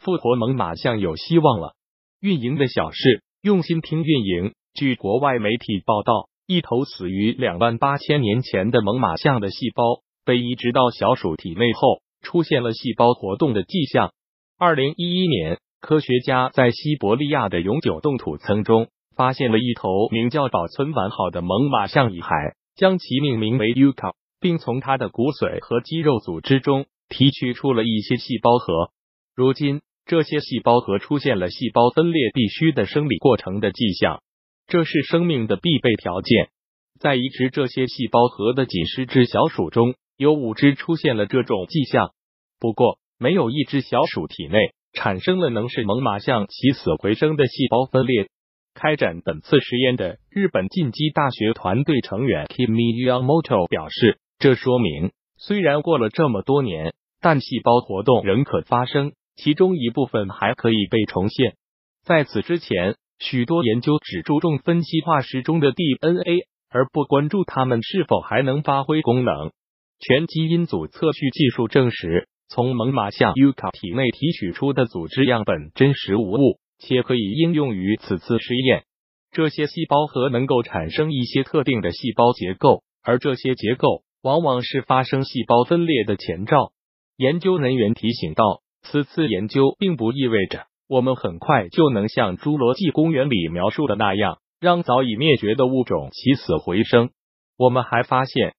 复活猛犸象有希望了。运营的小事，用心听运营。据国外媒体报道，一头死于两万八千年前的猛犸象的细胞被移植到小鼠体内后，出现了细胞活动的迹象。二零一一年，科学家在西伯利亚的永久冻土层中发现了一头名叫保存完好的猛犸象遗骸，将其命名为 Yuka，并从它的骨髓和肌肉组织中提取出了一些细胞核。如今，这些细胞核出现了细胞分裂必须的生理过程的迹象，这是生命的必备条件。在移植这些细胞核的几十只小鼠中，有五只出现了这种迹象。不过，没有一只小鼠体内产生了能使猛犸象起死回生的细胞分裂。开展本次实验的日本进击大学团队成员 Kimi Yamamoto 表示，这说明虽然过了这么多年，但细胞活动仍可发生，其中一部分还可以被重现。在此之前，许多研究只注重分析化石中的 DNA，而不关注它们是否还能发挥功能。全基因组测序技术证实。从猛犸象 Uka 体内提取出的组织样本真实无误，且可以应用于此次实验。这些细胞核能够产生一些特定的细胞结构，而这些结构往往是发生细胞分裂的前兆。研究人员提醒道：“此次研究并不意味着我们很快就能像《侏罗纪公园》里描述的那样，让早已灭绝的物种起死回生。我们还发现，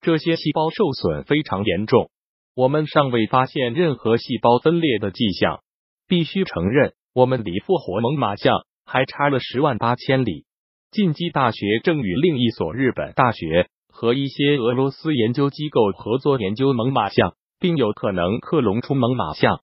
这些细胞受损非常严重。”我们尚未发现任何细胞分裂的迹象。必须承认，我们离复活猛犸象还差了十万八千里。近畿大学正与另一所日本大学和一些俄罗斯研究机构合作研究猛犸象，并有可能克隆出猛犸象。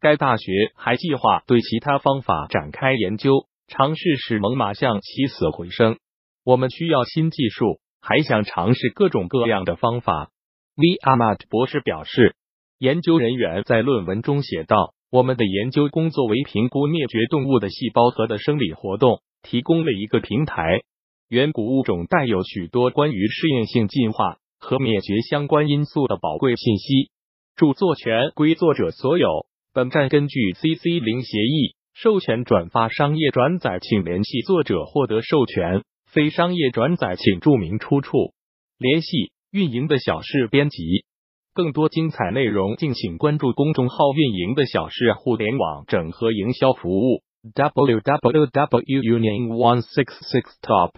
该大学还计划对其他方法展开研究，尝试使猛犸象起死回生。我们需要新技术，还想尝试各种各样的方法。V. Ahmad 博士表示，研究人员在论文中写道：“我们的研究工作为评估灭绝动物的细胞核的生理活动提供了一个平台。远古物种带有许多关于适应性进化和灭绝相关因素的宝贵信息。著作权归作者所有。本站根据 CC 零协议授权转发商业转载，请联系作者获得授权。非商业转载，请注明出处。联系运营的小事编辑，更多精彩内容，敬请关注公众号“运营的小事互联网整合营销服务 ”w w w union one six six top。